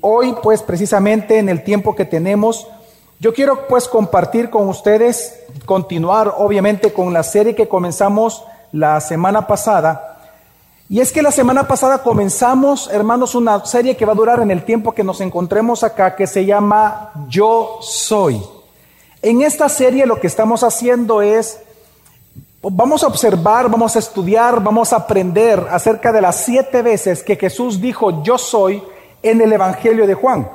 Hoy, pues precisamente en el tiempo que tenemos, yo quiero pues compartir con ustedes, continuar obviamente con la serie que comenzamos la semana pasada. Y es que la semana pasada comenzamos, hermanos, una serie que va a durar en el tiempo que nos encontremos acá, que se llama Yo Soy. En esta serie lo que estamos haciendo es, vamos a observar, vamos a estudiar, vamos a aprender acerca de las siete veces que Jesús dijo Yo Soy en el Evangelio de Juan.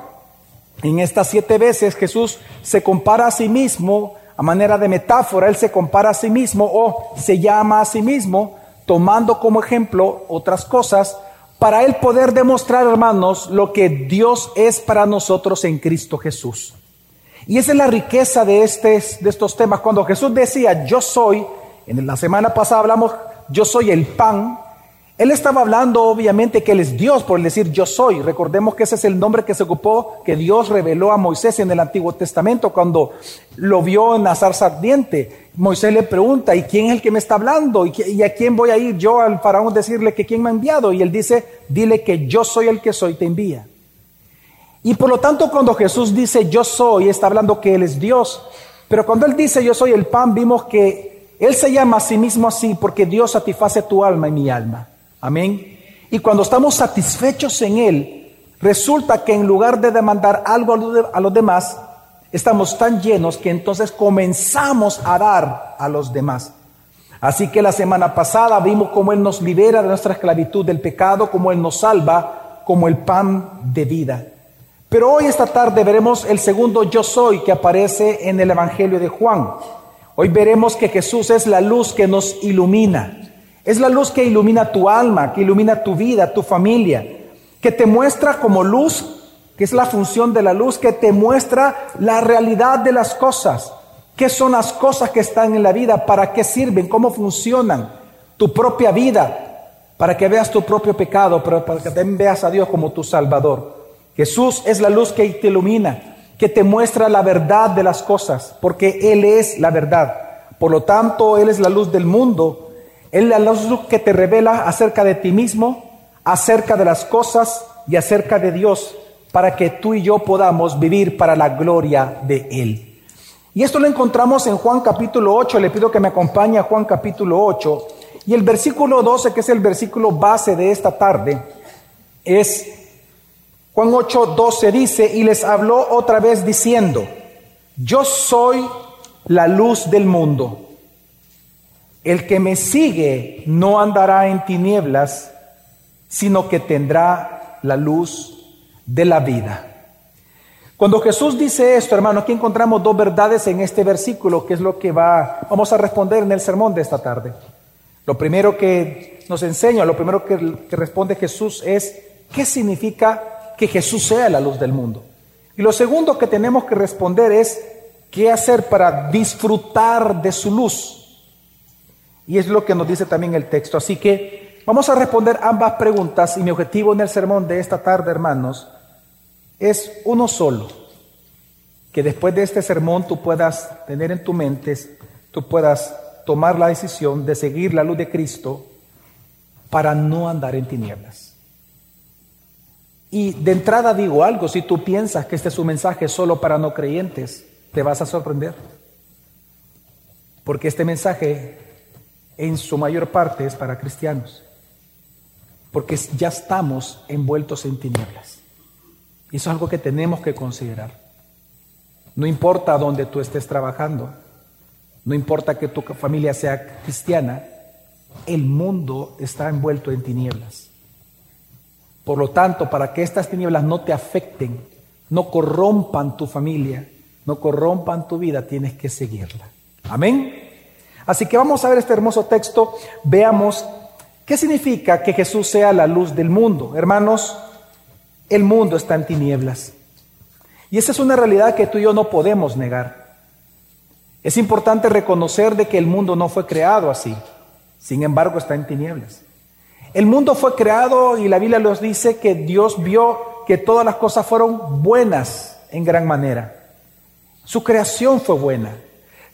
En estas siete veces Jesús se compara a sí mismo, a manera de metáfora, Él se compara a sí mismo o se llama a sí mismo, tomando como ejemplo otras cosas, para Él poder demostrar, hermanos, lo que Dios es para nosotros en Cristo Jesús. Y esa es la riqueza de, este, de estos temas. Cuando Jesús decía, yo soy, en la semana pasada hablamos, yo soy el pan, él estaba hablando obviamente que Él es Dios por decir yo soy. Recordemos que ese es el nombre que se ocupó, que Dios reveló a Moisés en el Antiguo Testamento cuando lo vio en la zarza ardiente. Moisés le pregunta, ¿y quién es el que me está hablando? ¿Y a quién voy a ir yo al faraón decirle que quién me ha enviado? Y él dice, dile que yo soy el que soy, te envía. Y por lo tanto cuando Jesús dice yo soy, está hablando que Él es Dios. Pero cuando Él dice yo soy el pan, vimos que Él se llama a sí mismo así porque Dios satisface tu alma y mi alma. Amén. Y cuando estamos satisfechos en Él, resulta que en lugar de demandar algo a los demás, estamos tan llenos que entonces comenzamos a dar a los demás. Así que la semana pasada vimos cómo Él nos libera de nuestra esclavitud del pecado, cómo Él nos salva como el pan de vida. Pero hoy esta tarde veremos el segundo yo soy que aparece en el Evangelio de Juan. Hoy veremos que Jesús es la luz que nos ilumina. Es la luz que ilumina tu alma, que ilumina tu vida, tu familia, que te muestra como luz, que es la función de la luz, que te muestra la realidad de las cosas. ¿Qué son las cosas que están en la vida? ¿Para qué sirven? ¿Cómo funcionan? Tu propia vida, para que veas tu propio pecado, pero para que también veas a Dios como tu Salvador. Jesús es la luz que te ilumina, que te muestra la verdad de las cosas, porque Él es la verdad. Por lo tanto, Él es la luz del mundo es la luz que te revela acerca de ti mismo, acerca de las cosas y acerca de Dios, para que tú y yo podamos vivir para la gloria de Él. Y esto lo encontramos en Juan capítulo 8, le pido que me acompañe a Juan capítulo 8, y el versículo 12, que es el versículo base de esta tarde, es Juan 8, 12 dice, y les habló otra vez diciendo, yo soy la luz del mundo. El que me sigue no andará en tinieblas, sino que tendrá la luz de la vida. Cuando Jesús dice esto, hermano, aquí encontramos dos verdades en este versículo, que es lo que va, vamos a responder en el sermón de esta tarde. Lo primero que nos enseña, lo primero que, que responde Jesús es, ¿qué significa que Jesús sea la luz del mundo? Y lo segundo que tenemos que responder es, ¿qué hacer para disfrutar de su luz? Y es lo que nos dice también el texto. Así que vamos a responder ambas preguntas y mi objetivo en el sermón de esta tarde, hermanos, es uno solo. Que después de este sermón tú puedas tener en tu mente, tú puedas tomar la decisión de seguir la luz de Cristo para no andar en tinieblas. Y de entrada digo algo, si tú piensas que este es un mensaje solo para no creyentes, te vas a sorprender. Porque este mensaje en su mayor parte es para cristianos, porque ya estamos envueltos en tinieblas. Y eso es algo que tenemos que considerar. No importa dónde tú estés trabajando, no importa que tu familia sea cristiana, el mundo está envuelto en tinieblas. Por lo tanto, para que estas tinieblas no te afecten, no corrompan tu familia, no corrompan tu vida, tienes que seguirla. Amén. Así que vamos a ver este hermoso texto, veamos qué significa que Jesús sea la luz del mundo. Hermanos, el mundo está en tinieblas. Y esa es una realidad que tú y yo no podemos negar. Es importante reconocer de que el mundo no fue creado así. Sin embargo, está en tinieblas. El mundo fue creado y la Biblia nos dice que Dios vio que todas las cosas fueron buenas en gran manera. Su creación fue buena.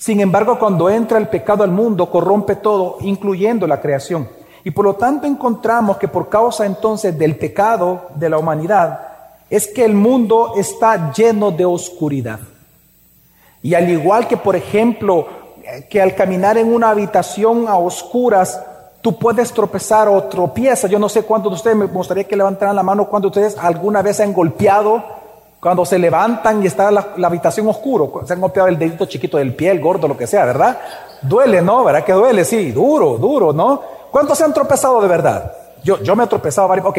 Sin embargo, cuando entra el pecado al mundo, corrompe todo, incluyendo la creación. Y por lo tanto encontramos que por causa entonces del pecado de la humanidad, es que el mundo está lleno de oscuridad. Y al igual que, por ejemplo, que al caminar en una habitación a oscuras, tú puedes tropezar o tropiezas. Yo no sé cuántos de ustedes, me gustaría que levantaran la mano cuando ustedes alguna vez han golpeado, cuando se levantan y está la, habitación oscuro, se han golpeado el dedito chiquito del pie, el gordo, lo que sea, ¿verdad? Duele, ¿no? ¿Verdad que duele? Sí, duro, duro, ¿no? ¿Cuántos se han tropezado de verdad? Yo, yo me he tropezado varios. Ok.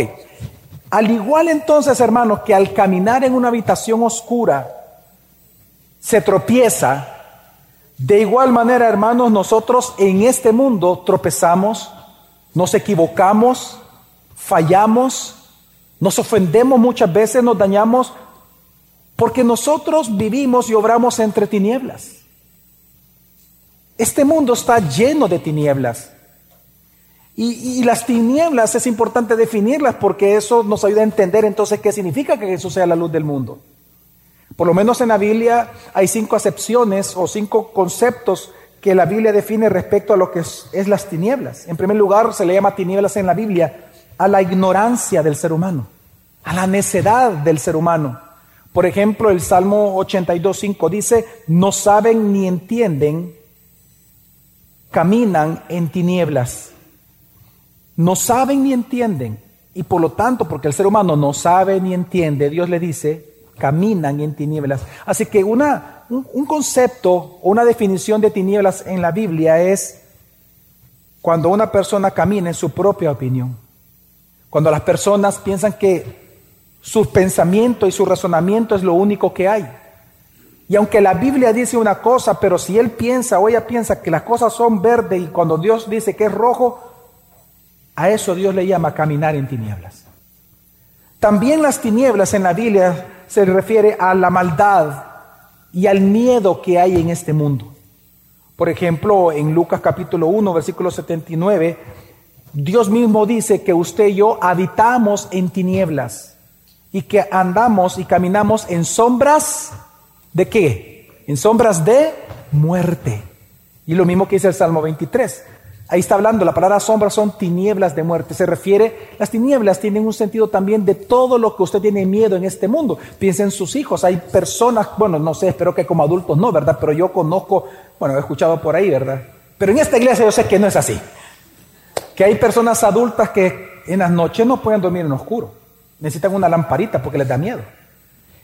Al igual entonces, hermanos, que al caminar en una habitación oscura se tropieza, de igual manera, hermanos, nosotros en este mundo tropezamos, nos equivocamos, fallamos, nos ofendemos muchas veces, nos dañamos, porque nosotros vivimos y obramos entre tinieblas. Este mundo está lleno de tinieblas. Y, las tinieblas es importante definirlas porque eso nos ayuda a entender entonces qué significa que Jesús sea la luz del mundo. Por lo menos en la Biblia hay cinco acepciones o cinco conceptos que la Biblia define respecto a lo que es, es, las tinieblas. En primer lugar, se le llama tinieblas en la Biblia a la ignorancia del ser humano, a la necedad del ser humano. Por ejemplo, el Salmo 82.5 dice, no saben ni entienden, caminan en tinieblas. No saben ni entienden. Y por lo tanto, porque el ser humano no sabe ni entiende, Dios le dice, caminan en tinieblas. Así que una, un, concepto o una definición de tinieblas en la Biblia es cuando una persona camina en su propia opinión. Cuando las personas piensan que su pensamiento y su razonamiento es lo único que hay. Y aunque la Biblia dice una cosa, pero si él piensa o ella piensa que las cosas son verdes y cuando Dios dice que es rojo, a eso Dios le llama caminar en tinieblas. También las tinieblas en la Biblia se refiere a la maldad y al miedo que hay en este mundo. Por ejemplo, en Lucas capítulo 1, versículo 79, Dios mismo dice que usted y yo habitamos en tinieblas y que andamos y caminamos en sombras de qué? En sombras de muerte. Y lo mismo que dice el Salmo 23. Ahí está hablando, la palabra sombra son tinieblas de muerte. Se refiere, las tinieblas tienen un sentido también de todo lo que usted tiene miedo en este mundo. Piensa en sus hijos. Hay personas, bueno, no sé, espero que como adultos no, ¿verdad? Pero yo conozco, bueno, he escuchado por ahí, ¿verdad? Pero en esta iglesia yo sé que no es así. Que hay personas adultas que en las noches no pueden dormir en oscuro. Necesitan una lamparita porque les da miedo.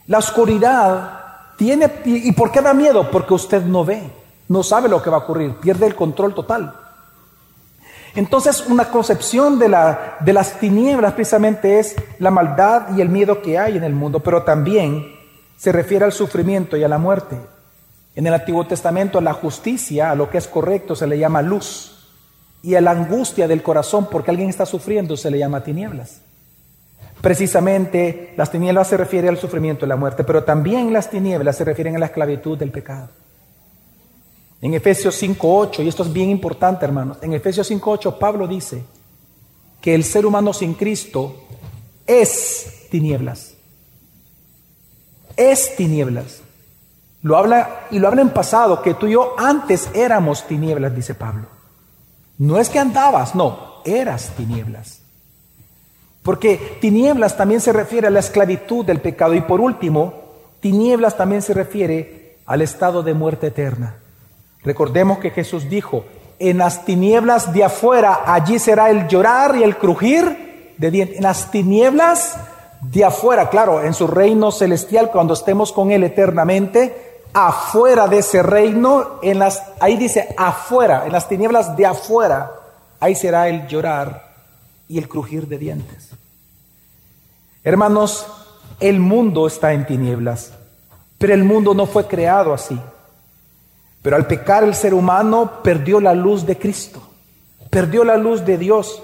La oscuridad tiene, ¿y por qué da miedo? Porque usted no ve, no sabe lo que va a ocurrir, pierde el control total. Entonces, una concepción de, la, de las tinieblas precisamente es la maldad y el miedo que hay en el mundo, pero también se refiere al sufrimiento y a la muerte. En el Antiguo Testamento, a la justicia, a lo que es correcto, se le llama luz. Y a la angustia del corazón porque alguien está sufriendo se le llama tinieblas. Precisamente las tinieblas se refieren al sufrimiento y la muerte, pero también las tinieblas se refieren a la esclavitud del pecado. En Efesios 5.8, y esto es bien importante hermanos, en Efesios 5.8 Pablo dice que el ser humano sin Cristo es tinieblas. Es tinieblas. Lo habla y lo habla en pasado, que tú y yo antes éramos tinieblas, dice Pablo. No es que andabas, no, eras tinieblas. Porque tinieblas también se refiere a la esclavitud del pecado. Y por último, tinieblas también se refiere al estado de muerte eterna. Recordemos que Jesús dijo, en las tinieblas de afuera, allí será el llorar y el crujir de dientes. En las tinieblas de afuera, claro, en su reino celestial, cuando estemos con Él eternamente, afuera de ese reino, en las, ahí dice afuera, en las tinieblas de afuera, ahí será el llorar y el crujir de dientes. Hermanos, el mundo está en tinieblas, pero el mundo no fue creado así. Pero al pecar el ser humano perdió la luz de Cristo, perdió la luz de Dios.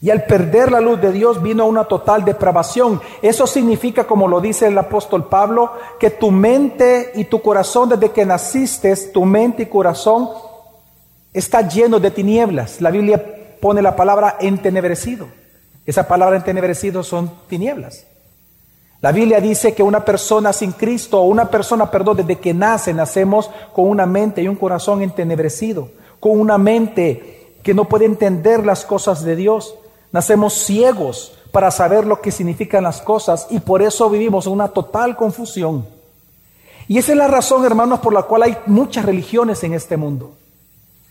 Y al perder la luz de Dios vino una total depravación. Eso significa, como lo dice el apóstol Pablo, que tu mente y tu corazón desde que naciste, tu mente y corazón está lleno de tinieblas. La Biblia pone la palabra entenebrecido. Esa palabra entenebrecido son tinieblas. La Biblia dice que una persona sin Cristo, o una persona, perdón, desde que nace, nacemos con una mente y un corazón entenebrecido, con una mente que no puede entender las cosas de Dios. Nacemos ciegos para saber lo que significan las cosas y por eso vivimos en una total confusión. Y esa es la razón, hermanos, por la cual hay muchas religiones en este mundo.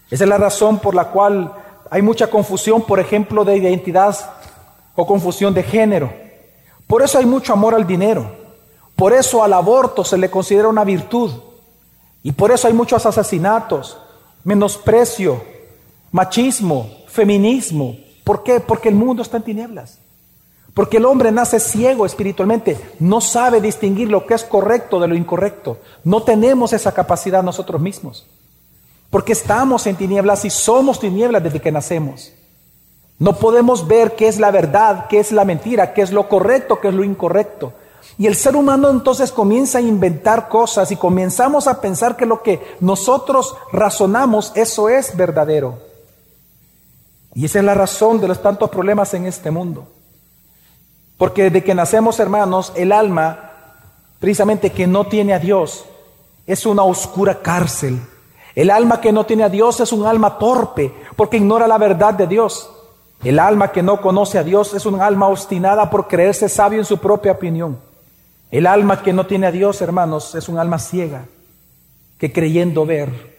Esa es la razón por la cual hay mucha confusión, por ejemplo, de identidad o confusión de género. Por eso hay mucho amor al dinero. Por eso al aborto se le considera una virtud. Y por eso hay muchos asesinatos, menosprecio, machismo, feminismo. ¿Por qué? Porque el mundo está en tinieblas. Porque el hombre nace ciego espiritualmente, no sabe distinguir lo que es correcto de lo incorrecto. No tenemos esa capacidad nosotros mismos. Porque estamos en tinieblas y somos tinieblas desde que nacemos. No podemos ver qué es la verdad, qué es la mentira, qué es lo correcto, qué es lo incorrecto. Y el ser humano entonces comienza a inventar cosas y comenzamos a pensar que lo que nosotros razonamos, eso es verdadero. Y esa es la razón de los tantos problemas en este mundo. Porque desde que nacemos, hermanos, el alma, precisamente que no tiene a Dios, es una oscura cárcel. El alma que no tiene a Dios es un alma torpe, porque ignora la verdad de Dios. El alma que no conoce a Dios es un alma obstinada por creerse sabio en su propia opinión. El alma que no tiene a Dios, hermanos, es un alma ciega, que creyendo ver,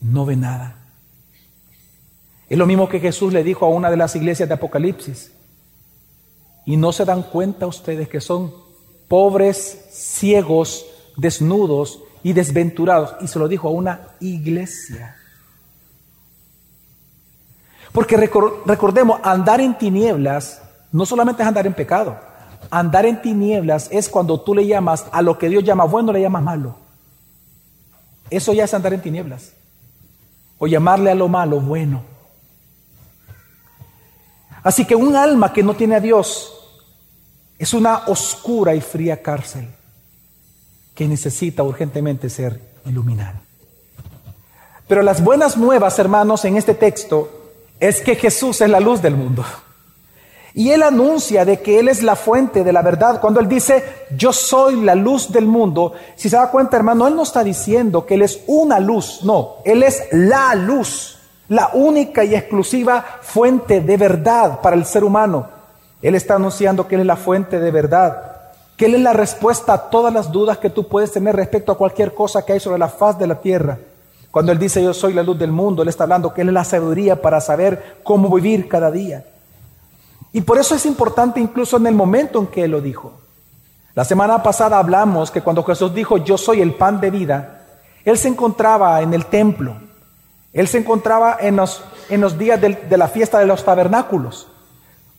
no ve nada. Es lo mismo que Jesús le dijo a una de las iglesias de Apocalipsis. Y no se dan cuenta ustedes que son pobres, ciegos, desnudos y desventurados. Y se lo dijo a una iglesia. Porque recordemos, andar en tinieblas no solamente es andar en pecado. Andar en tinieblas es cuando tú le llamas a lo que Dios llama bueno, le llamas malo. Eso ya es andar en tinieblas. O llamarle a lo malo bueno. Así que un alma que no tiene a Dios es una oscura y fría cárcel que necesita urgentemente ser iluminada. Pero las buenas nuevas, hermanos, en este texto es que Jesús es la luz del mundo. Y él anuncia de que él es la fuente de la verdad. Cuando él dice, yo soy la luz del mundo, si se da cuenta, hermano, él no está diciendo que él es una luz, no, él es la luz la única y exclusiva fuente de verdad para el ser humano. Él está anunciando que Él es la fuente de verdad, que Él es la respuesta a todas las dudas que tú puedes tener respecto a cualquier cosa que hay sobre la faz de la tierra. Cuando Él dice yo soy la luz del mundo, Él está hablando que Él es la sabiduría para saber cómo vivir cada día. Y por eso es importante incluso en el momento en que Él lo dijo. La semana pasada hablamos que cuando Jesús dijo yo soy el pan de vida, Él se encontraba en el templo. Él se encontraba en los, en los días de, de la fiesta de los tabernáculos.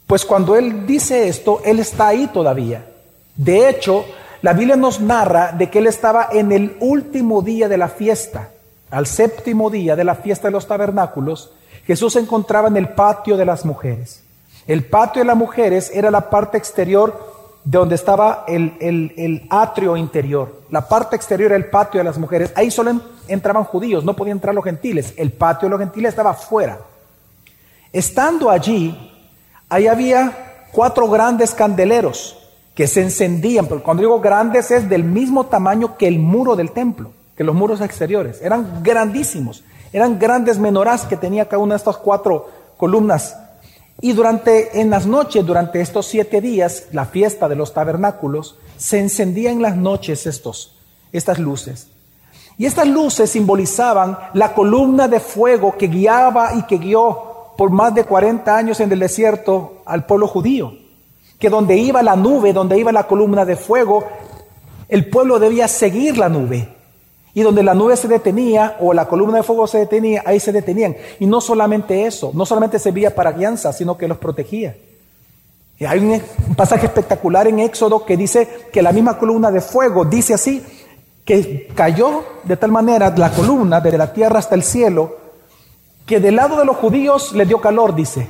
Pues cuando Él dice esto, Él está ahí todavía. De hecho, la Biblia nos narra de que Él estaba en el último día de la fiesta, al séptimo día de la fiesta de los tabernáculos, Jesús se encontraba en el patio de las mujeres. El patio de las mujeres era la parte exterior de donde estaba el, atrio interior. La parte exterior era el patio de las mujeres. Ahí solo entraban judíos, no podían entrar los gentiles. El patio de los gentiles estaba afuera. Estando allí, ahí había cuatro grandes candeleros que se encendían, pero cuando digo grandes es del mismo tamaño que el muro del templo, que los muros exteriores. Eran grandísimos, eran grandes menorás que tenía cada una de estas cuatro columnas y durante, en las noches, durante estos siete días, la fiesta de los tabernáculos, se encendían en las noches estos, estas luces. Y estas luces simbolizaban la columna de fuego que guiaba y que guió por más de 40 años en el desierto al pueblo judío. Que donde iba la nube, donde iba la columna de fuego, el pueblo debía seguir la nube. Y donde la nube se detenía o la columna de fuego se detenía, ahí se detenían. Y no solamente eso, no solamente servía para guianza, sino que los protegía. Y hay un, pasaje espectacular en Éxodo que dice que la misma columna de fuego dice así, que cayó de tal manera la columna desde la tierra hasta el cielo, que del lado de los judíos le dio calor, dice.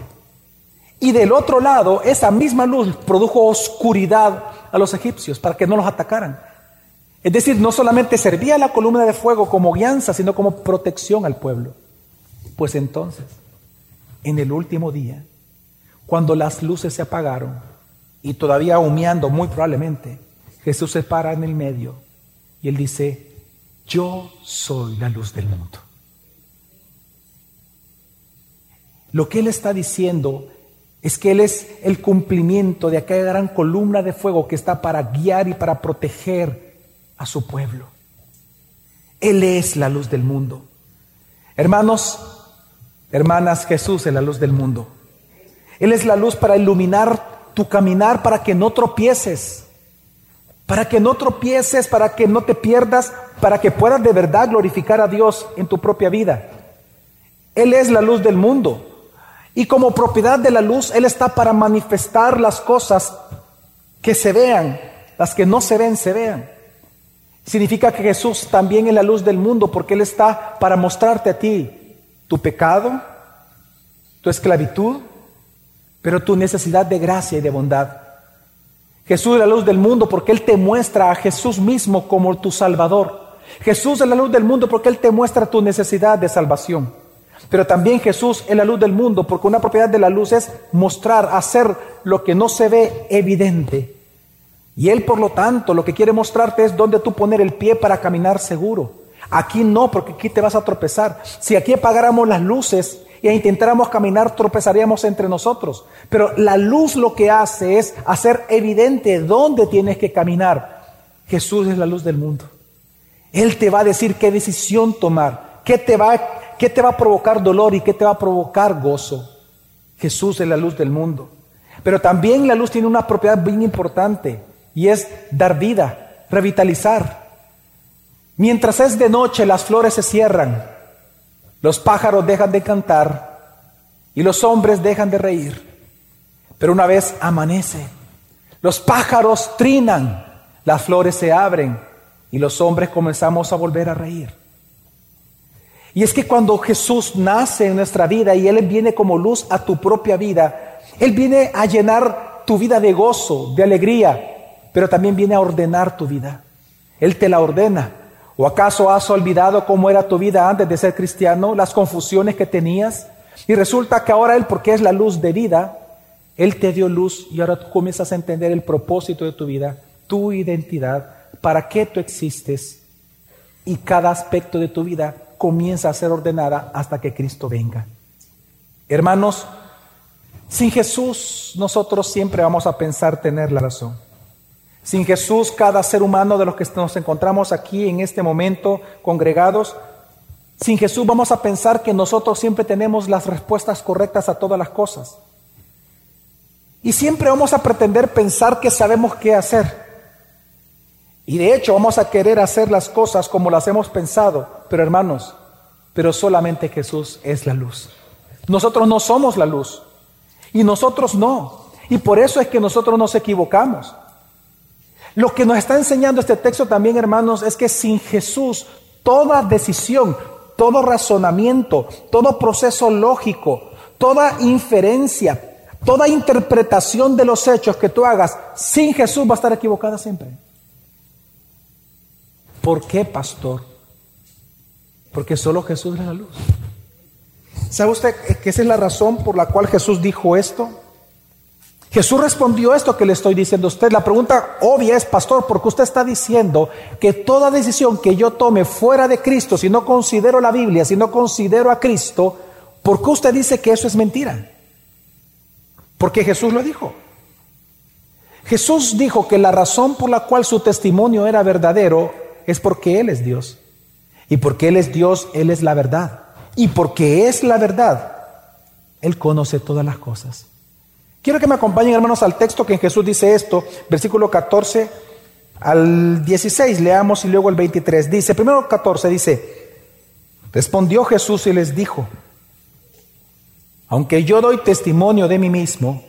Y del otro lado, esa misma luz produjo oscuridad a los egipcios para que no los atacaran. Es decir, no solamente servía la columna de fuego como guianza, sino como protección al pueblo. Pues entonces, en el último día, cuando las luces se apagaron, y todavía humeando muy probablemente, Jesús se para en el medio y él dice, yo soy la luz del mundo. Lo que él está diciendo es que Él es el cumplimiento de aquella gran columna de fuego que está para guiar y para proteger a su pueblo. Él es la luz del mundo. Hermanos, hermanas, Jesús es la luz del mundo. Él es la luz para iluminar tu caminar, para que no tropieces, para que no tropieces, para que no te pierdas, para que puedas de verdad glorificar a Dios en tu propia vida. Él es la luz del mundo. Y como propiedad de la luz, Él está para manifestar las cosas que se vean, las que no se ven, se vean. Significa que Jesús también es la luz del mundo porque Él está para mostrarte a ti tu pecado, tu esclavitud, pero tu necesidad de gracia y de bondad. Jesús es la luz del mundo porque Él te muestra a Jesús mismo como tu Salvador. Jesús es la luz del mundo porque Él te muestra tu necesidad de salvación. Pero también Jesús es la luz del mundo, porque una propiedad de la luz es mostrar, hacer lo que no se ve evidente. Y Él, por lo tanto, lo que quiere mostrarte es dónde tú poner el pie para caminar seguro. Aquí no, porque aquí te vas a tropezar. Si aquí apagáramos las luces e intentáramos caminar, tropezaríamos entre nosotros. Pero la luz lo que hace es hacer evidente dónde tienes que caminar. Jesús es la luz del mundo. Él te va a decir qué decisión tomar, qué te va a ¿Qué te va a provocar dolor y qué te va a provocar gozo? Jesús es la luz del mundo. Pero también la luz tiene una propiedad bien importante y es dar vida, revitalizar. Mientras es de noche, las flores se cierran, los pájaros dejan de cantar y los hombres dejan de reír. Pero una vez amanece, los pájaros trinan, las flores se abren y los hombres comenzamos a volver a reír. Y es que cuando Jesús nace en nuestra vida y Él viene como luz a tu propia vida, Él viene a llenar tu vida de gozo, de alegría, pero también viene a ordenar tu vida. Él te la ordena. ¿O acaso has olvidado cómo era tu vida antes de ser cristiano, las confusiones que tenías? Y resulta que ahora Él, porque es la luz de vida, Él te dio luz y ahora tú comienzas a entender el propósito de tu vida, tu identidad, para qué tú existes y cada aspecto de tu vida comienza a ser ordenada hasta que Cristo venga. Hermanos, sin Jesús nosotros siempre vamos a pensar tener la razón. Sin Jesús, cada ser humano de los que nos encontramos aquí en este momento congregados, sin Jesús vamos a pensar que nosotros siempre tenemos las respuestas correctas a todas las cosas. Y siempre vamos a pretender pensar que sabemos qué hacer. Y de hecho vamos a querer hacer las cosas como las hemos pensado, pero hermanos, pero solamente Jesús es la luz. Nosotros no somos la luz y nosotros no. Y por eso es que nosotros nos equivocamos. Lo que nos está enseñando este texto también, hermanos, es que sin Jesús toda decisión, todo razonamiento, todo proceso lógico, toda inferencia, toda interpretación de los hechos que tú hagas sin Jesús va a estar equivocada siempre. ¿Por qué, pastor? Porque solo Jesús es la luz. ¿Sabe usted que esa es la razón por la cual Jesús dijo esto? Jesús respondió esto que le estoy diciendo a usted. La pregunta obvia es, pastor, ¿por qué usted está diciendo que toda decisión que yo tome fuera de Cristo, si no considero la Biblia, si no considero a Cristo, ¿por qué usted dice que eso es mentira? Porque Jesús lo dijo. Jesús dijo que la razón por la cual su testimonio era verdadero es porque Él es Dios. Y porque Él es Dios, Él es la verdad. Y porque es la verdad, Él conoce todas las cosas. Quiero que me acompañen, hermanos, al texto que en Jesús dice esto, versículo 14 al 16, leamos y luego el 23. Dice, primero 14, dice, respondió Jesús y les dijo, aunque yo doy testimonio de mí mismo,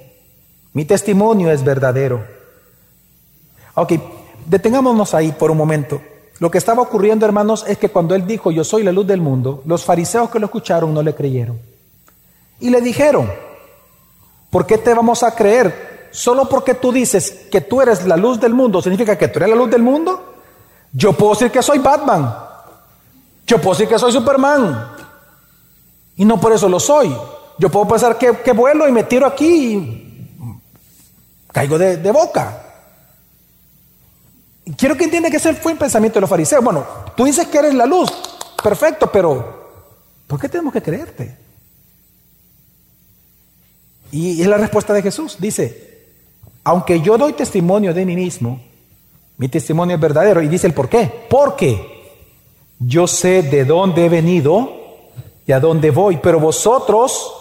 mi testimonio es verdadero. Ok, detengámonos ahí por un momento. Lo que estaba ocurriendo, hermanos, es que cuando él dijo, yo soy la luz del mundo, los fariseos que lo escucharon no le creyeron. Y le dijeron, ¿por qué te vamos a creer? Solo porque tú dices que tú eres la luz del mundo, ¿significa que tú eres la luz del mundo? Yo puedo decir que soy Batman. Yo puedo decir que soy Superman. Y no por eso lo soy. Yo puedo pensar que, vuelo y me tiro aquí y caigo de, de boca. Quiero que entienda que ese fue el pensamiento de los fariseos. Bueno, tú dices que eres la luz, perfecto, pero ¿por qué tenemos que creerte? Y es la respuesta de Jesús. Dice, aunque yo doy testimonio de mí mismo, mi testimonio es verdadero. Y dice el por qué. Porque yo sé de dónde he venido y a dónde voy, pero vosotros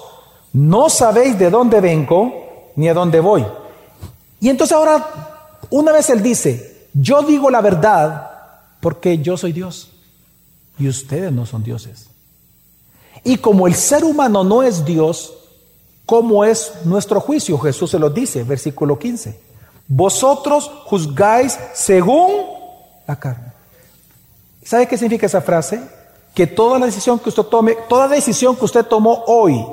no sabéis de dónde vengo ni a dónde voy. Y entonces ahora, una vez él dice, yo digo la verdad porque yo soy Dios y ustedes no son dioses. Y como el ser humano no es Dios, ¿cómo es nuestro juicio? Jesús se lo dice, versículo 15. Vosotros juzgáis según la carne. ¿Sabe qué significa esa frase? Que toda la decisión que usted tome, toda decisión que usted tomó hoy,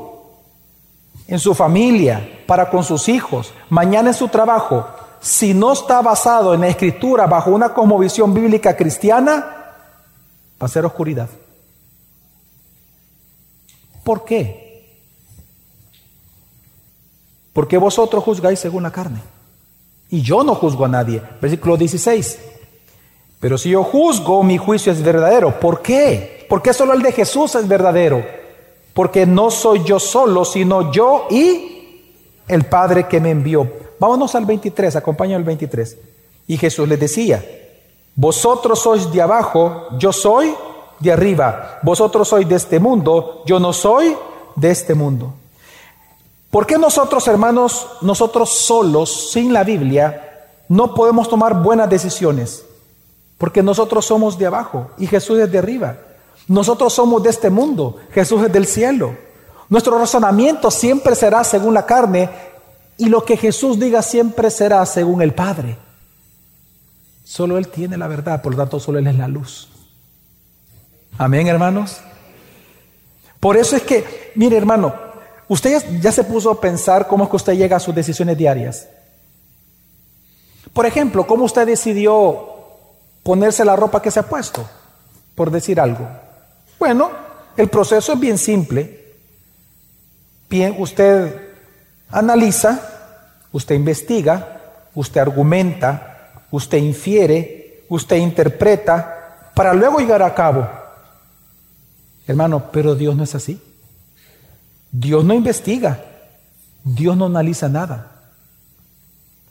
en su familia, para con sus hijos, mañana en su trabajo, si no está basado en la escritura bajo una cosmovisión bíblica cristiana, va a ser oscuridad. ¿Por qué? Porque vosotros juzgáis según la carne. Y yo no juzgo a nadie. Versículo 16. Pero si yo juzgo, mi juicio es verdadero. ¿Por qué? Porque solo el de Jesús es verdadero. Porque no soy yo solo, sino yo y el Padre que me envió. Vámonos al 23, acompaña al 23. Y Jesús les decía, vosotros sois de abajo, yo soy de arriba. Vosotros sois de este mundo, yo no soy de este mundo. ¿Por qué nosotros, hermanos, nosotros solos, sin la Biblia, no podemos tomar buenas decisiones? Porque nosotros somos de abajo y Jesús es de arriba. Nosotros somos de este mundo, Jesús es del cielo. Nuestro razonamiento siempre será según la carne y lo que Jesús diga siempre será según el Padre. Solo Él tiene la verdad, por lo tanto solo Él es la luz. Amén, hermanos. Por eso es que, mire hermano, usted ya, se puso a pensar cómo es que usted llega a sus decisiones diarias. Por ejemplo, ¿cómo usted decidió ponerse la ropa que se ha puesto? Por decir algo. Bueno, el proceso es bien simple. Bien, usted analiza, usted investiga, usted argumenta, usted infiere, usted interpreta, para luego llegar a cabo. Hermano, pero Dios no es así. Dios no investiga. Dios no analiza nada.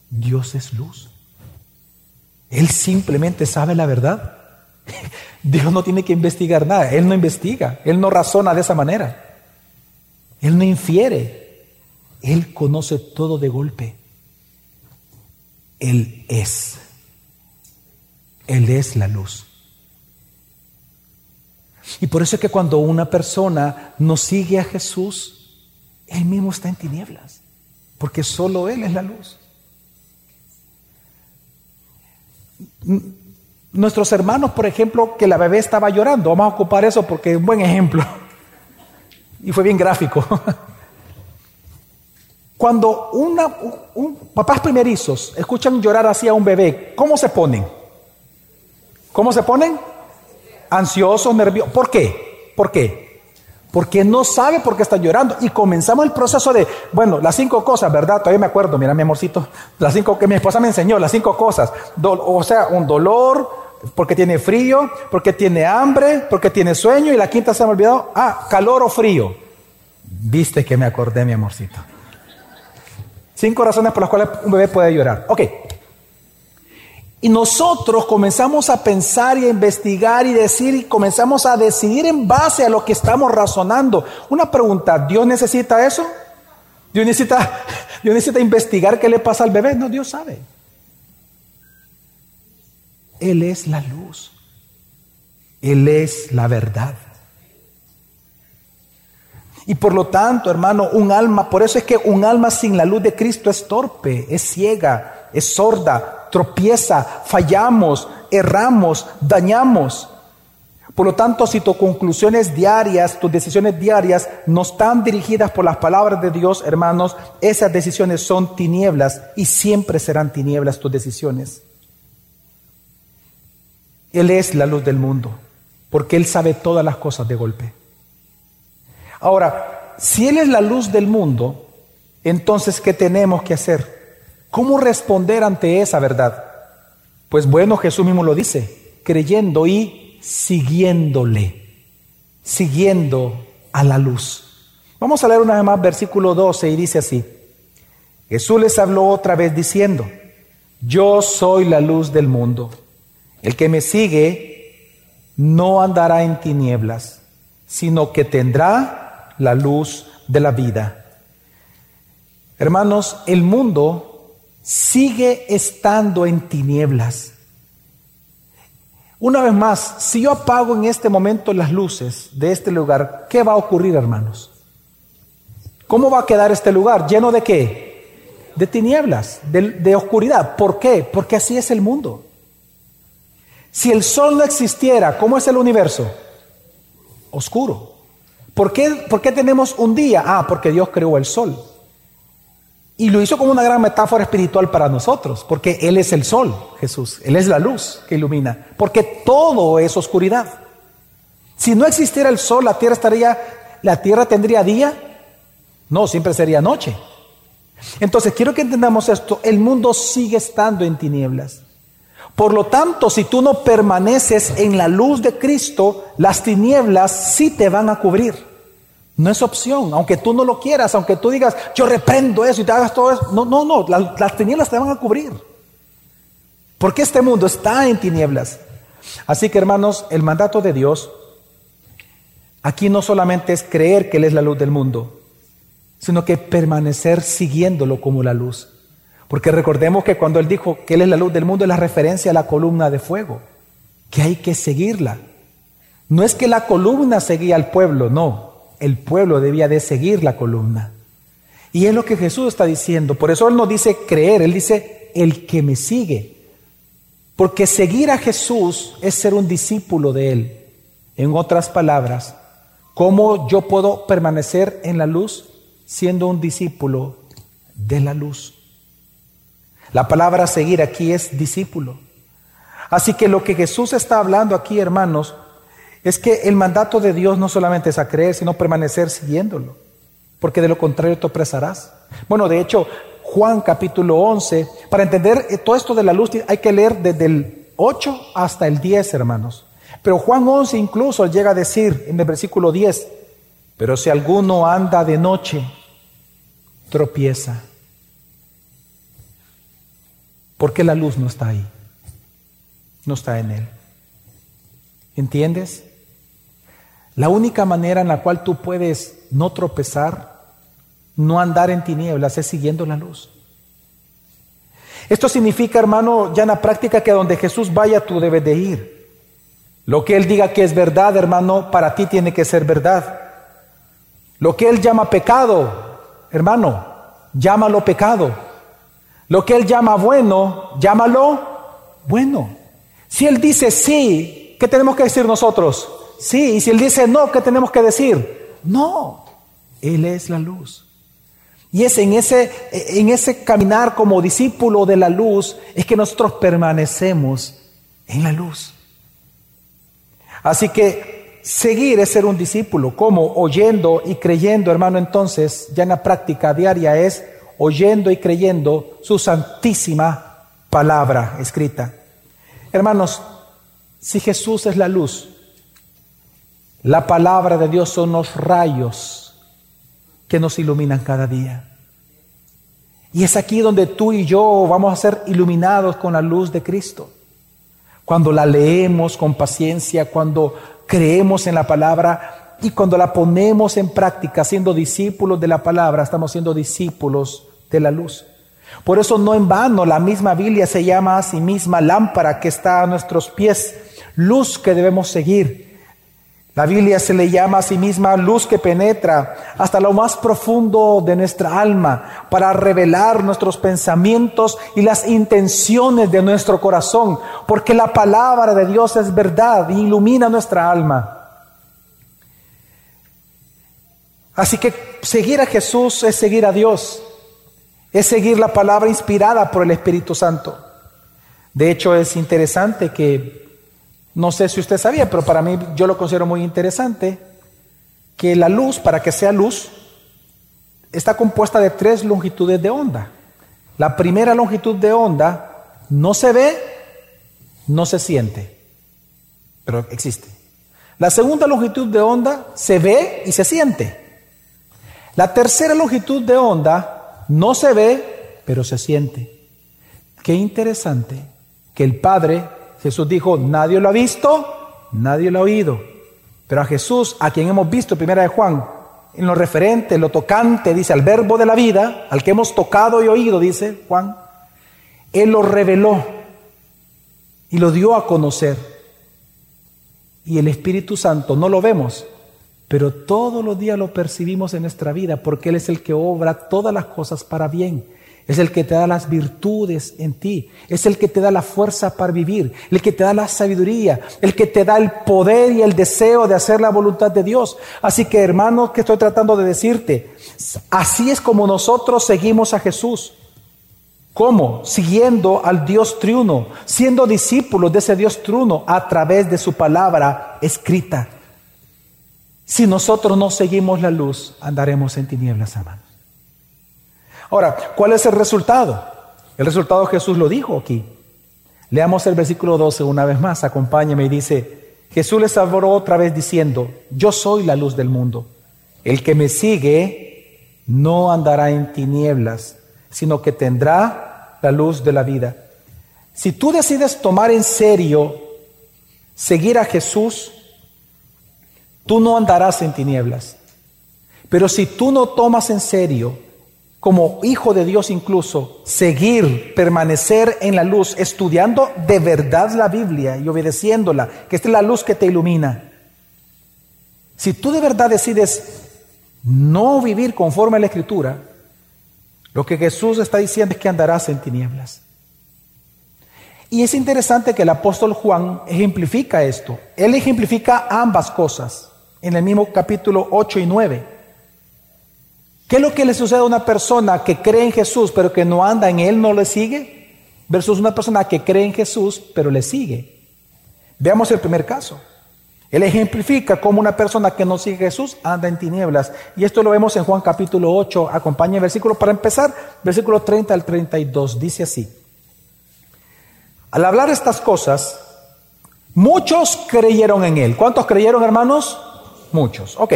Dios es luz. Él simplemente sabe la verdad. Dios no tiene que investigar nada. Él no investiga. Él no razona de esa manera. Él no infiere. Él conoce todo de golpe. Él es. Él es la luz. Y por eso es que cuando una persona no sigue a Jesús, él mismo está en tinieblas, porque solo Él es la luz. Nuestros hermanos, por ejemplo, que la bebé estaba llorando, vamos a ocupar eso porque es un buen ejemplo. Y fue bien gráfico. Cuando un, papás primerizos escuchan llorar así a un bebé, ¿cómo se ponen? ¿Cómo se ponen? ansioso, nervioso. ¿Por qué? ¿Por qué? Porque no sabe por qué está llorando. Y comenzamos el proceso de, bueno, las cinco cosas, ¿verdad? Todavía me acuerdo, mira mi amorcito, las cinco que mi esposa me enseñó, las cinco cosas. o sea, un dolor, porque tiene frío, porque tiene hambre, porque tiene sueño. Y la quinta se me ha olvidado, ah, calor o frío. Viste que me acordé, mi amorcito. Cinco razones por las cuales un bebé puede llorar. Ok, y nosotros comenzamos a pensar y a investigar y decir y comenzamos a decidir en base a lo que estamos razonando. Una pregunta, ¿Dios necesita eso? ¿Dios necesita, Dios necesita investigar qué le pasa al bebé? No, Dios sabe. Él es la luz. Él es la verdad. Y por lo tanto, hermano, un alma, por eso es que un alma sin la luz de Cristo es torpe, es ciega, es sorda, tropieza, fallamos, erramos, dañamos. Por lo tanto, si tus conclusiones diarias, tus decisiones diarias no están dirigidas por las palabras de Dios, hermanos, esas decisiones son tinieblas y siempre serán tinieblas tus decisiones. Él es la luz del mundo, porque Él sabe todas las cosas de golpe. Ahora, si Él es la luz del mundo, entonces, ¿qué tenemos que hacer? ¿Cómo responder ante esa verdad? Pues bueno, Jesús mismo lo dice, creyendo y siguiéndole, siguiendo a la luz. Vamos a leer una vez más versículo 12 y dice así, Jesús les habló otra vez diciendo, yo soy la luz del mundo. El que me sigue no andará en tinieblas, sino que tendrá la luz de la vida. Hermanos, el mundo sigue estando en tinieblas. Una vez más, si yo apago en este momento las luces de este lugar, ¿qué va a ocurrir, hermanos? ¿Cómo va a quedar este lugar? ¿Lleno de qué? De tinieblas, de, oscuridad. ¿Por qué? Porque así es el mundo. Si el sol no existiera, ¿cómo es el universo? Oscuro. ¿Por qué, ¿Por qué tenemos un día? Ah, porque Dios creó el sol. Y lo hizo como una gran metáfora espiritual para nosotros, porque Él es el sol, Jesús. Él es la luz que ilumina, porque todo es oscuridad. Si no existiera el sol, la tierra estaría, la tierra tendría día. No, siempre sería noche. Entonces, quiero que entendamos esto. El mundo sigue estando en tinieblas. Por lo tanto, si tú no permaneces en la luz de Cristo, las tinieblas sí te van a cubrir. No es opción, aunque tú no lo quieras, aunque tú digas, yo reprendo eso y te hagas todo eso. No, no, no, las, las tinieblas te van a cubrir. Porque este mundo está en tinieblas. Así que hermanos, el mandato de Dios aquí no solamente es creer que Él es la luz del mundo, sino que permanecer siguiéndolo como la luz. Porque recordemos que cuando Él dijo que Él es la luz del mundo es la referencia a la columna de fuego, que hay que seguirla. No es que la columna seguía al pueblo, no el pueblo debía de seguir la columna. Y es lo que Jesús está diciendo. Por eso Él no dice creer, Él dice el que me sigue. Porque seguir a Jesús es ser un discípulo de Él. En otras palabras, ¿cómo yo puedo permanecer en la luz siendo un discípulo de la luz? La palabra seguir aquí es discípulo. Así que lo que Jesús está hablando aquí, hermanos, es que el mandato de Dios no solamente es a creer, sino permanecer siguiéndolo, porque de lo contrario te opresarás. Bueno, de hecho, Juan capítulo 11, para entender eh, todo esto de la luz hay que leer desde el 8 hasta el 10, hermanos. Pero Juan 11 incluso llega a decir en el versículo 10, pero si alguno anda de noche, tropieza, porque la luz no está ahí, no está en él. ¿Entiendes? La única manera en la cual tú puedes no tropezar, no andar en tinieblas, es siguiendo la luz. Esto significa, hermano, ya en la práctica que donde Jesús vaya tú debes de ir. Lo que Él diga que es verdad, hermano, para ti tiene que ser verdad. Lo que Él llama pecado, hermano, llámalo pecado. Lo que Él llama bueno, llámalo bueno. Si Él dice sí, ¿qué tenemos que decir nosotros? Sí, y si Él dice no, ¿qué tenemos que decir? No, Él es la luz. Y es en ese, en ese caminar como discípulo de la luz, es que nosotros permanecemos en la luz. Así que seguir es ser un discípulo, como oyendo y creyendo, hermano, entonces, ya en la práctica diaria es oyendo y creyendo su santísima palabra escrita. Hermanos, si Jesús es la luz, la palabra de Dios son los rayos que nos iluminan cada día. Y es aquí donde tú y yo vamos a ser iluminados con la luz de Cristo. Cuando la leemos con paciencia, cuando creemos en la palabra y cuando la ponemos en práctica, siendo discípulos de la palabra, estamos siendo discípulos de la luz. Por eso no en vano la misma Biblia se llama a sí misma lámpara que está a nuestros pies, luz que debemos seguir. La Biblia se le llama a sí misma luz que penetra hasta lo más profundo de nuestra alma para revelar nuestros pensamientos y las intenciones de nuestro corazón, porque la palabra de Dios es verdad y ilumina nuestra alma. Así que seguir a Jesús es seguir a Dios, es seguir la palabra inspirada por el Espíritu Santo. De hecho, es interesante que no sé si usted sabía, pero para mí yo lo considero muy interesante, que la luz, para que sea luz, está compuesta de tres longitudes de onda. La primera longitud de onda no se ve, no se siente, pero existe. La segunda longitud de onda se ve y se siente. La tercera longitud de onda no se ve, pero se siente. Qué interesante que el Padre, Jesús dijo, nadie lo ha visto, nadie lo ha oído. Pero a Jesús, a quien hemos visto, primera de Juan, en lo referente, lo tocante, dice, al verbo de la vida, al que hemos tocado y oído, dice Juan, Él lo reveló y lo dio a conocer. Y el Espíritu Santo no lo vemos, pero todos los días lo percibimos en nuestra vida porque Él es el que obra todas las cosas para bien. Es el que te da las virtudes en ti. Es el que te da la fuerza para vivir. El que te da la sabiduría. El que te da el poder y el deseo de hacer la voluntad de Dios. Así que hermanos, que estoy tratando de decirte, así es como nosotros seguimos a Jesús. ¿Cómo? Siguiendo al Dios triuno, siendo discípulos de ese Dios triuno a través de su palabra escrita. Si nosotros no seguimos la luz, andaremos en tinieblas, hermanos. Ahora, ¿cuál es el resultado? El resultado Jesús lo dijo aquí. Leamos el versículo 12 una vez más, acompáñeme y dice, Jesús les habló otra vez diciendo, yo soy la luz del mundo. El que me sigue no andará en tinieblas, sino que tendrá la luz de la vida. Si tú decides tomar en serio seguir a Jesús, tú no andarás en tinieblas. Pero si tú no tomas en serio como hijo de Dios incluso, seguir, permanecer en la luz, estudiando de verdad la Biblia y obedeciéndola, que esta es la luz que te ilumina. Si tú de verdad decides no vivir conforme a la Escritura, lo que Jesús está diciendo es que andarás en tinieblas. Y es interesante que el apóstol Juan ejemplifica esto. Él ejemplifica ambas cosas en el mismo capítulo 8 y 9. ¿Qué es lo que le sucede a una persona que cree en Jesús pero que no anda en Él, no le sigue? Versus una persona que cree en Jesús pero le sigue. Veamos el primer caso. Él ejemplifica cómo una persona que no sigue a Jesús anda en tinieblas. Y esto lo vemos en Juan capítulo 8. Acompaña el versículo para empezar. Versículo 30 al 32. Dice así. Al hablar estas cosas, muchos creyeron en Él. ¿Cuántos creyeron, hermanos? Muchos. Ok.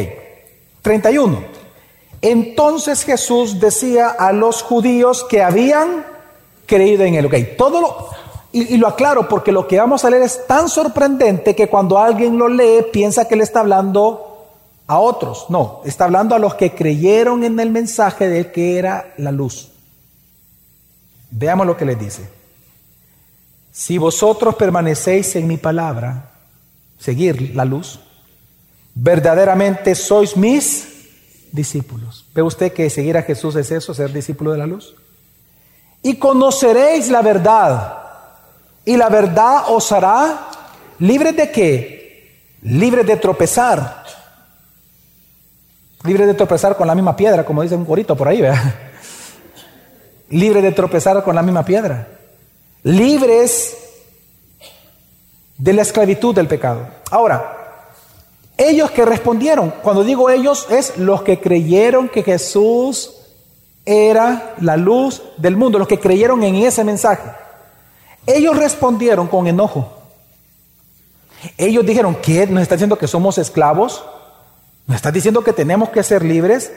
31. Entonces Jesús decía a los judíos que habían creído en él. Okay, todo lo, y, y, lo aclaro porque lo que vamos a leer es tan sorprendente que cuando alguien lo lee piensa que le está hablando a otros. No, está hablando a los que creyeron en el mensaje de que era la luz. Veamos lo que les dice. Si vosotros permanecéis en mi palabra, seguir la luz, verdaderamente sois mis discípulos. ¿Ve usted que seguir a Jesús es eso, ser discípulo de la luz? Y conoceréis la verdad, y la verdad os hará libres de qué? Libres de tropezar. Libres de tropezar con la misma piedra, como dice un corito por ahí, ¿verdad? Libres de tropezar con la misma piedra. Libres de la esclavitud del pecado. Ahora, ellos que respondieron, cuando digo ellos, es los que creyeron que Jesús era la luz del mundo, los que creyeron en ese mensaje. Ellos respondieron con enojo. Ellos dijeron, ¿qué? ¿Nos está diciendo que somos esclavos? ¿Nos está diciendo que tenemos que ser libres?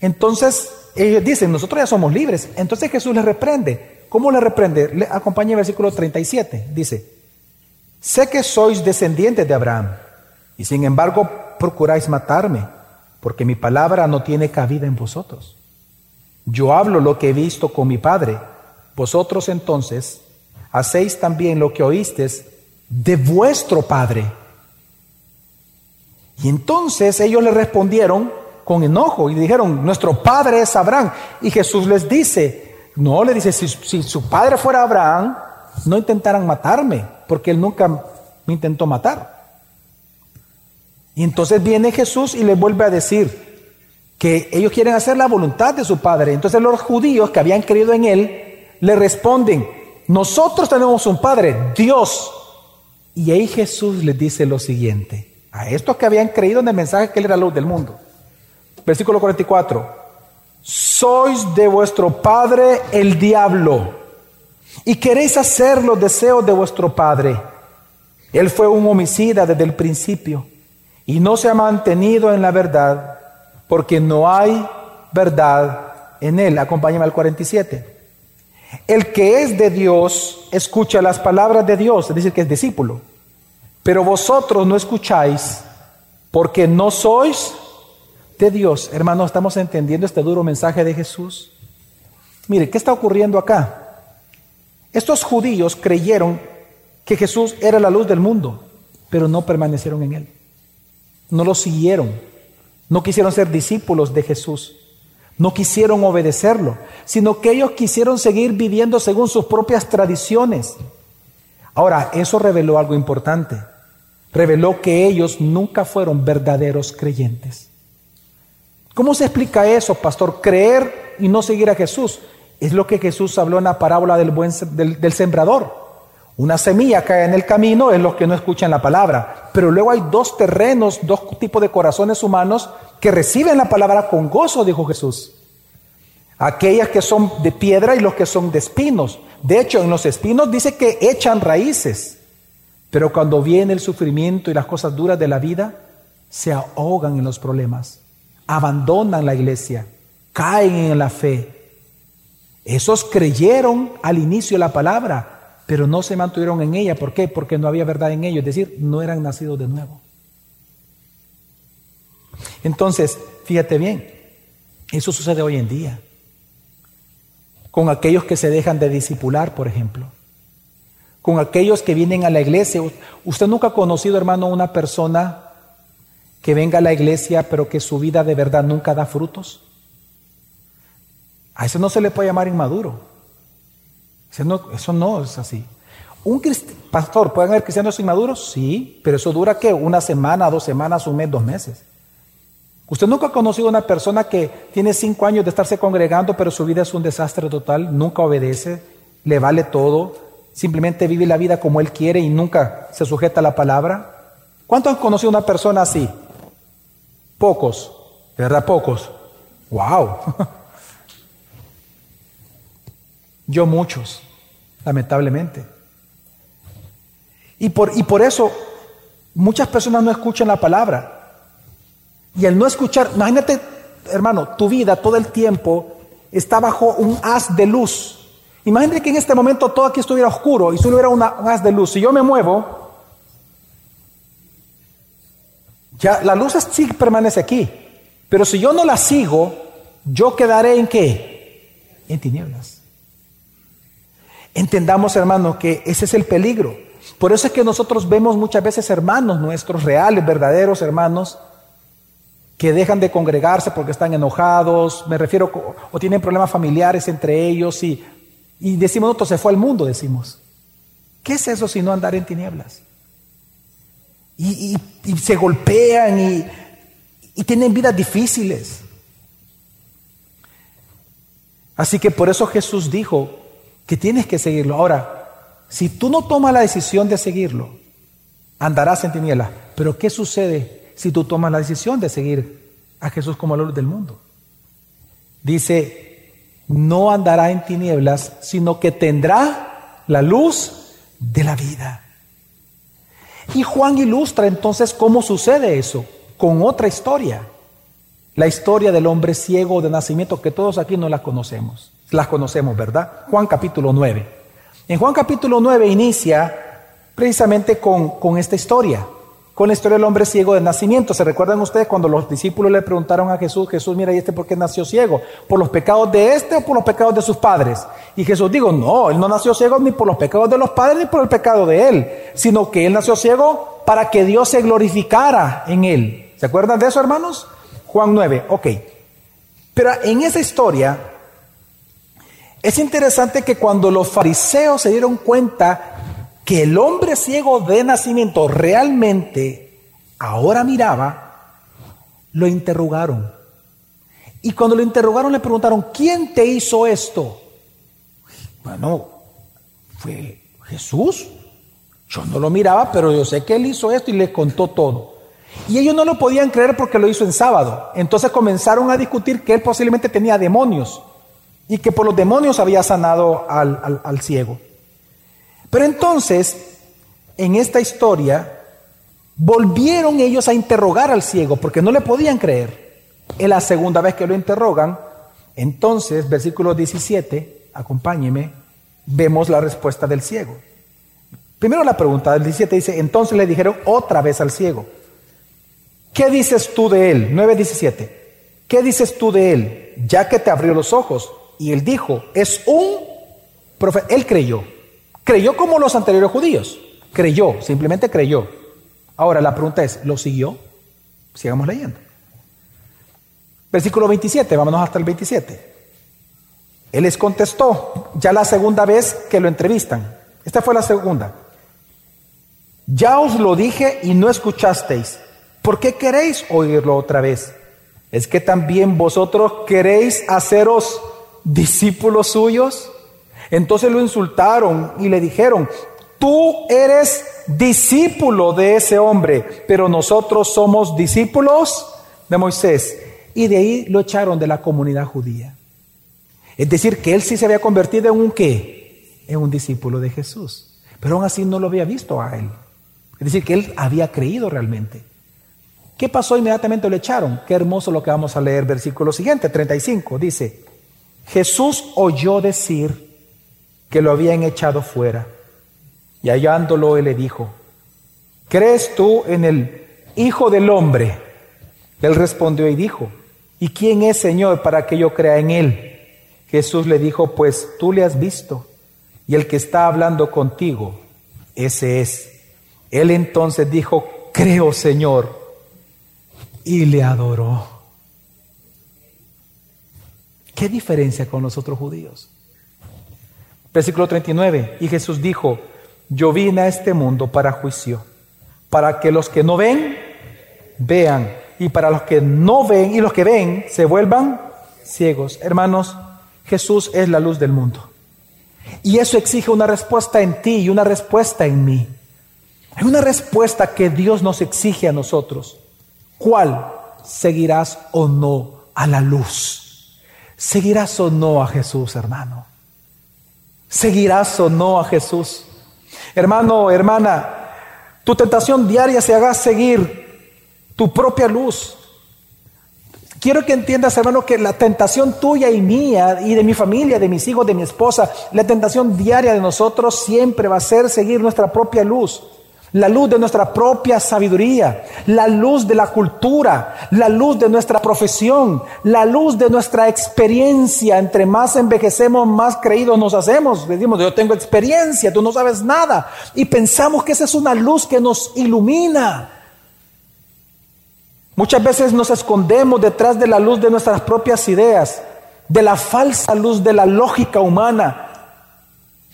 Entonces ellos dicen, nosotros ya somos libres. Entonces Jesús les reprende. ¿Cómo les reprende? Le acompaña el versículo 37. Dice, sé que sois descendientes de Abraham y sin embargo procuráis matarme, porque mi palabra no tiene cabida en vosotros. Yo hablo lo que he visto con mi Padre. Vosotros entonces hacéis también lo que oísteis de vuestro Padre. Y entonces ellos le respondieron con enojo y dijeron, nuestro Padre es Abraham. Y Jesús les dice, no, le dice, si, su Padre fuera Abraham, no intentaran matarme, porque él nunca me intentó matar. Y entonces viene Jesús y les vuelve a decir que ellos quieren hacer la voluntad de su Padre. Entonces los judíos que habían creído en Él le responden, nosotros tenemos un Padre, Dios. Y ahí Jesús les dice lo siguiente, a estos que habían creído en el mensaje que Él era luz del mundo. Versículo 44, sois de vuestro Padre el diablo y queréis hacer los deseos de vuestro Padre. Él fue un homicida desde el principio y no se ha mantenido en la verdad porque no hay verdad en él. Acompáñame al 47. El que es de Dios escucha las palabras de Dios, es decir, que es discípulo. Pero vosotros no escucháis porque no sois de Dios. Hermanos, ¿estamos entendiendo este duro mensaje de Jesús? Mire, ¿qué está ocurriendo acá? Estos judíos creyeron que Jesús era la luz del mundo, pero no permanecieron en él. No lo siguieron. No quisieron ser discípulos de Jesús. No quisieron obedecerlo, sino que ellos quisieron seguir viviendo según sus propias tradiciones. Ahora, eso reveló algo importante. Reveló que ellos nunca fueron verdaderos creyentes. ¿Cómo se explica eso, pastor? Creer y no seguir a Jesús. Es lo que Jesús habló en la parábola del, buen, del, sembrador. Una semilla cae en el camino, es los que no escuchan la palabra. Pero luego hay dos terrenos, dos tipos de corazones humanos que reciben la palabra con gozo, dijo Jesús. Aquellas que son de piedra y los que son de espinos. De hecho, en los espinos dice que echan raíces. Pero cuando viene el sufrimiento y las cosas duras de la vida, se ahogan en los problemas abandonan la iglesia, caen en la fe. Esos creyeron al inicio la palabra, pero no se mantuvieron en ella. ¿Por qué? Porque no había verdad en ellos, es decir, no eran nacidos de nuevo. Entonces, fíjate bien, eso sucede hoy en día. Con aquellos que se dejan de discipular, por ejemplo. Con aquellos que vienen a la iglesia. Usted nunca ha conocido, hermano, una persona que venga a la iglesia pero que su vida de verdad nunca da frutos? A eso no se le puede llamar inmaduro. No, eso no es así. Un pastor, ¿pueden haber cristianos inmaduros? Sí, pero eso dura qué? Una semana, dos semanas, un mes, dos meses. Usted nunca ha conocido a una persona que tiene cinco años de estarse congregando, pero su vida es un desastre total, nunca obedece, le vale todo, simplemente vive la vida como él quiere y nunca se sujeta a la palabra. ¿Cuántos han conocido a una persona así? Pocos, verdad pocos. ¡Wow! Yo muchos, lamentablemente. Y por, y por eso muchas personas no escuchan la palabra. Y el no escuchar, imagínate, hermano, tu vida todo el tiempo está bajo un haz de luz. Imagínate que en este momento todo aquí estuviera oscuro y solo hubiera un haz de luz. Si yo me muevo, Ya la luz sí permanece aquí, pero si yo no la sigo, yo quedaré en qué? En tinieblas. Entendamos, hermanos, que ese es el peligro. Por eso es que nosotros vemos muchas veces hermanos nuestros, reales, verdaderos hermanos, que dejan de congregarse porque están enojados, me refiero, o tienen problemas familiares entre ellos y, y decimos nosotros, se fue al mundo, decimos. ¿Qué es eso si no andar en tinieblas? y, se golpean y, y tienen vidas difíciles. Así que por eso Jesús dijo que tienes que seguirlo. Ahora, si tú no tomas la decisión de seguirlo, andarás en tinieblas. Pero ¿qué sucede si tú tomas la decisión de seguir a Jesús como la luz del mundo? Dice, no andará en tinieblas, sino que tendrá la luz de la vida. Y Juan ilustra entonces cómo sucede eso con otra historia. La historia del hombre ciego de nacimiento que todos aquí no la conocemos. Las conocemos, ¿verdad? Juan capítulo 9. En Juan capítulo 9 inicia precisamente con, con esta historia con la historia del hombre ciego de nacimiento. ¿Se recuerdan ustedes cuando los discípulos le preguntaron a Jesús, Jesús, mira, ¿y este por qué nació ciego? ¿Por los pecados de este o por los pecados de sus padres? Y Jesús dijo, no, él no nació ciego ni por los pecados de los padres ni por el pecado de él, sino que él nació ciego para que Dios se glorificara en él. ¿Se acuerdan de eso, hermanos? Juan 9, ok. Pero en esa historia es interesante que cuando los fariseos se dieron cuenta que el hombre ciego de nacimiento realmente ahora miraba, lo interrogaron. Y cuando lo interrogaron le preguntaron, ¿quién te hizo esto? Bueno, fue Jesús. Yo no lo miraba, pero yo sé que él hizo esto y le contó todo. Y ellos no lo podían creer porque lo hizo en sábado. Entonces comenzaron a discutir que él posiblemente tenía demonios y que por los demonios había sanado al, ciego. Pero entonces, en esta historia, volvieron ellos a interrogar al ciego porque no le podían creer. Es la segunda vez que lo interrogan. Entonces, versículo 17, acompáñeme, vemos la respuesta del ciego. Primero la pregunta del 17 dice, entonces le dijeron otra vez al ciego, ¿qué dices tú de él? 9.17, ¿qué dices tú de él? Ya que te abrió los ojos. Y él dijo, es un profeta. Él creyó. Creyó como los anteriores judíos. Creyó, simplemente creyó. Ahora la pregunta es, ¿lo siguió? Sigamos leyendo. Versículo 27, vámonos hasta el 27. Él les contestó, ya la segunda vez que lo entrevistan. Esta fue la segunda. Ya os lo dije y no escuchasteis. ¿Por qué queréis oírlo otra vez? ¿Es que también vosotros queréis haceros discípulos suyos? Entonces lo insultaron y le dijeron, tú eres discípulo de ese hombre, pero nosotros somos discípulos de Moisés. Y de ahí lo echaron de la comunidad judía. Es decir, que él sí se había convertido en un qué? En un discípulo de Jesús. Pero aún así no lo había visto a él. Es decir, que él había creído realmente. ¿Qué pasó? Inmediatamente lo echaron. Qué hermoso lo que vamos a leer. Versículo siguiente, 35. Dice, Jesús oyó decir que lo habían echado fuera. Y hallándolo, él le dijo, ¿crees tú en el Hijo del Hombre? Él respondió y dijo, ¿y quién es Señor para que yo crea en él? Jesús le dijo, pues tú le has visto, y el que está hablando contigo, ese es. Él entonces dijo, creo Señor, y le adoró. ¿Qué diferencia con los otros judíos? Versículo 39, y Jesús dijo, yo vine a este mundo para juicio, para que los que no ven, vean, y para los que no ven y los que ven, se vuelvan ciegos. Hermanos, Jesús es la luz del mundo. Y eso exige una respuesta en ti y una respuesta en mí. Hay una respuesta que Dios nos exige a nosotros. ¿Cuál? ¿Seguirás o no a la luz? ¿Seguirás o no a Jesús, hermano? ¿Seguirás o no a Jesús? Hermano, hermana, tu tentación diaria se haga seguir tu propia luz, Quiero que entiendas, hermano, que la tentación tuya y mía y de mi familia, de mis hijos, de mi esposa, la tentación diaria de nosotros siempre va a ser seguir nuestra propia luz. La luz de nuestra propia sabiduría, la luz de la cultura, la luz de nuestra profesión, la luz de nuestra experiencia. Entre más envejecemos, más creídos nos hacemos. Decimos, yo tengo experiencia, tú no sabes nada. Y pensamos que esa es una luz que nos ilumina. Muchas veces nos escondemos detrás de la luz de nuestras propias ideas, de la falsa luz de la lógica humana.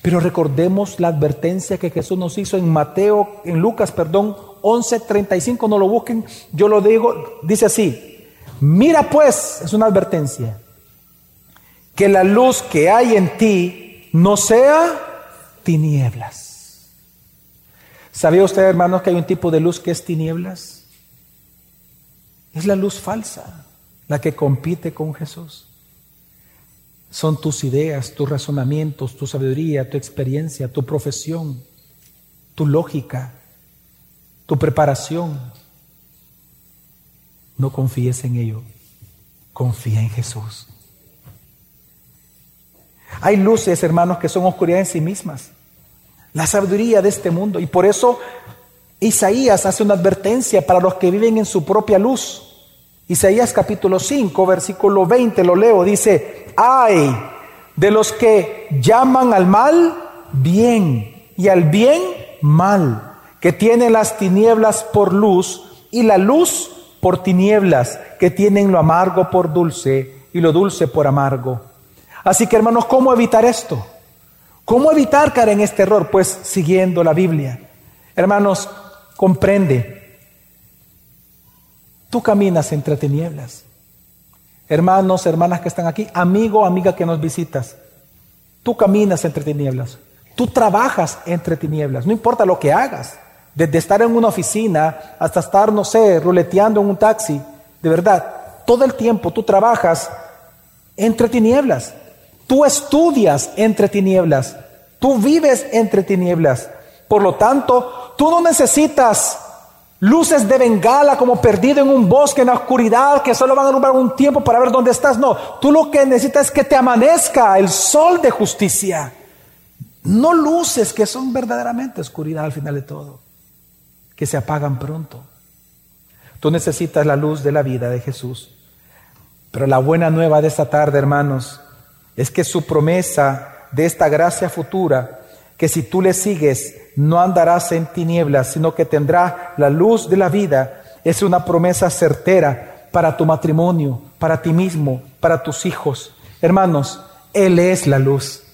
Pero recordemos la advertencia que Jesús nos hizo en Mateo, en Lucas, perdón, 11:35, no lo busquen, yo lo digo, dice así, mira pues, es una advertencia, que la luz que hay en ti no sea tinieblas. ¿Sabía usted, hermanos, que hay un tipo de luz que es tinieblas? Es la luz falsa la que compite con Jesús. Son tus ideas, tus razonamientos, tu sabiduría, tu experiencia, tu profesión, tu lógica, tu preparación. No confíes en ello, confía en Jesús. Hay luces, hermanos, que son oscuridad en sí mismas. La sabiduría de este mundo. Y por eso Isaías hace una advertencia para los que viven en su propia luz. Isaías capítulo 5, versículo 20, lo leo, dice, ay de los que llaman al mal bien y al bien mal, que tienen las tinieblas por luz y la luz por tinieblas, que tienen lo amargo por dulce y lo dulce por amargo. Así que hermanos, ¿cómo evitar esto? ¿Cómo evitar caer en este error? Pues siguiendo la Biblia. Hermanos, comprende. Tú caminas entre tinieblas. Hermanos, hermanas que están aquí, amigo, amiga que nos visitas. Tú caminas entre tinieblas. Tú trabajas entre tinieblas. No importa lo que hagas. Desde estar en una oficina hasta estar, no sé, ruleteando en un taxi. De verdad, todo el tiempo tú trabajas entre tinieblas. Tú estudias entre tinieblas. Tú vives entre tinieblas. Por lo tanto, tú no necesitas luces de bengala como perdido en un bosque en la oscuridad que solo van a durar un tiempo para ver dónde estás. No, tú lo que necesitas es que te amanezca el sol de justicia. no luces que son verdaderamente oscuridad al final de todo, que se apagan pronto. Tú necesitas la luz de la vida de Jesús. Pero la buena nueva de esta tarde, hermanos, es que su promesa de esta gracia futura, que si tú le sigues, no andarás en tinieblas, sino que tendrá la luz de la vida, es una promesa certera para tu matrimonio, para ti mismo, para tus hijos. Hermanos, Él es la luz.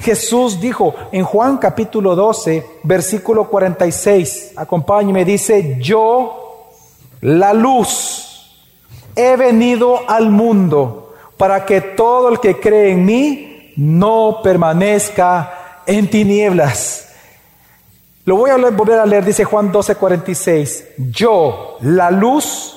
Jesús dijo en Juan capítulo 12, versículo 46, acompáñeme, dice, yo, la luz, he venido al mundo para que todo el que cree en mí no permanezca en tinieblas. Lo voy a volver a leer, dice Juan 12, 46, yo, la luz,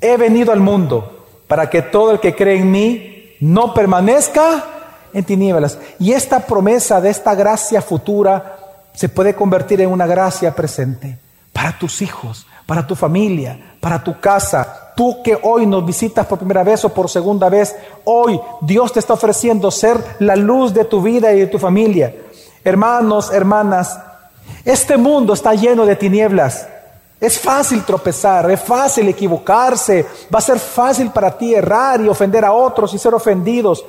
he venido al mundo para que todo el que cree en mí no permanezca en tinieblas. Y esta promesa de esta gracia futura se puede convertir en una gracia presente para tus hijos, para tu familia, para tu casa. Tú que hoy nos visitas por primera vez o por segunda vez, hoy Dios te está ofreciendo ser la luz de tu vida y de tu familia. Hermanos, hermanas, este mundo está lleno de tinieblas. Es fácil tropezar, es fácil equivocarse, va a ser fácil para ti errar y ofender a otros y ser ofendidos.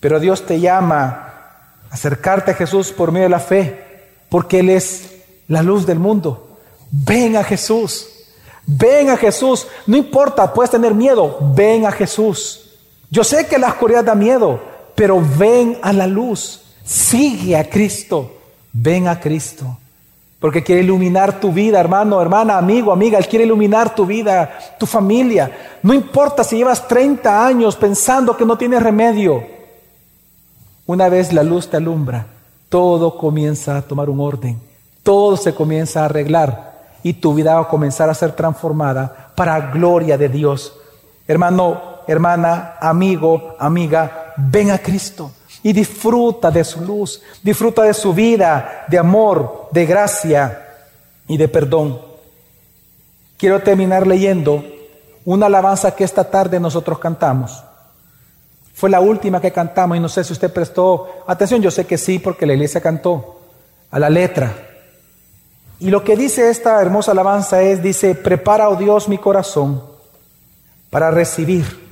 Pero Dios te llama a acercarte a Jesús por medio de la fe, porque Él es la luz del mundo. Ven a Jesús, ven a Jesús. No importa, puedes tener miedo, ven a Jesús. Yo sé que la oscuridad da miedo, pero ven a la luz, sigue a Cristo, ven a Cristo. Porque quiere iluminar tu vida, hermano, hermana, amigo, amiga. Él quiere iluminar tu vida, tu familia. No importa si llevas 30 años pensando que no tienes remedio. Una vez la luz te alumbra, todo comienza a tomar un orden, todo se comienza a arreglar y tu vida va a comenzar a ser transformada para gloria de Dios. Hermano, hermana, amigo, amiga, ven a Cristo y disfruta de su luz, disfruta de su vida, de amor, de gracia y de perdón. Quiero terminar leyendo una alabanza que esta tarde nosotros cantamos. Fue la última que cantamos y no sé si usted prestó atención, yo sé que sí, porque la iglesia cantó a la letra. Y lo que dice esta hermosa alabanza es, dice, prepara, oh Dios, mi corazón para recibir.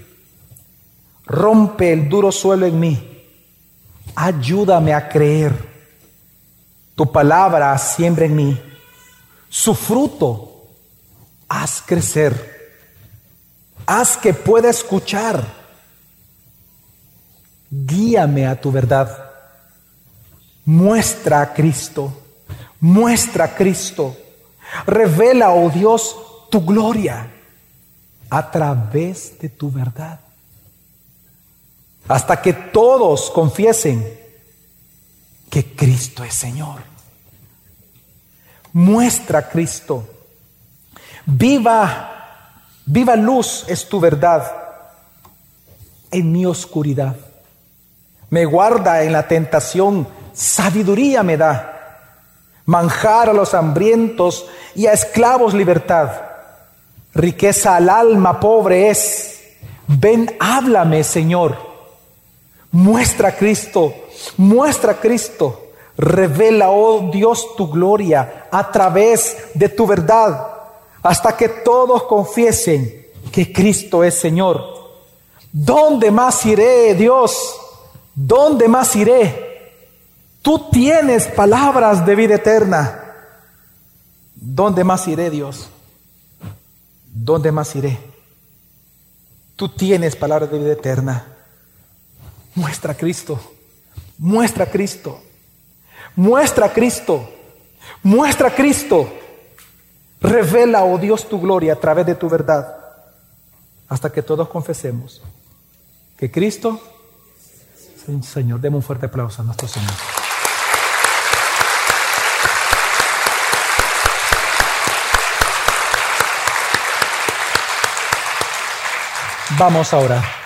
Rompe el duro suelo en mí. Ayúdame a creer. Tu palabra siembra en mí. Su fruto haz crecer. Haz que pueda escuchar guíame a tu verdad. Muestra a Cristo, muestra a Cristo. Revela, oh Dios, tu gloria a través de tu verdad. Hasta que todos confiesen que Cristo es Señor. Muestra Cristo. Viva, viva luz es tu verdad en mi oscuridad me guarda en la tentación, sabiduría me da. Manjar a los hambrientos y a esclavos libertad. Riqueza al alma pobre es. Ven, háblame, Señor. Muestra a Cristo, muestra a Cristo. Revela, oh Dios, tu gloria a través de tu verdad, hasta que todos confiesen que Cristo es Señor. ¿Dónde más iré, Dios? ¿Dónde más iré? Tú tienes palabras de vida eterna. ¿Dónde más iré, Dios? ¿Dónde más iré? Tú tienes palabras de vida eterna. Muestra a Cristo. Muestra a Cristo. Muestra a Cristo. Muestra a Cristo. Revela, oh Dios, tu gloria a través de tu verdad. Hasta que todos confesemos que Cristo Señor. Demos un fuerte aplauso a nuestro Señor. Vamos ahora.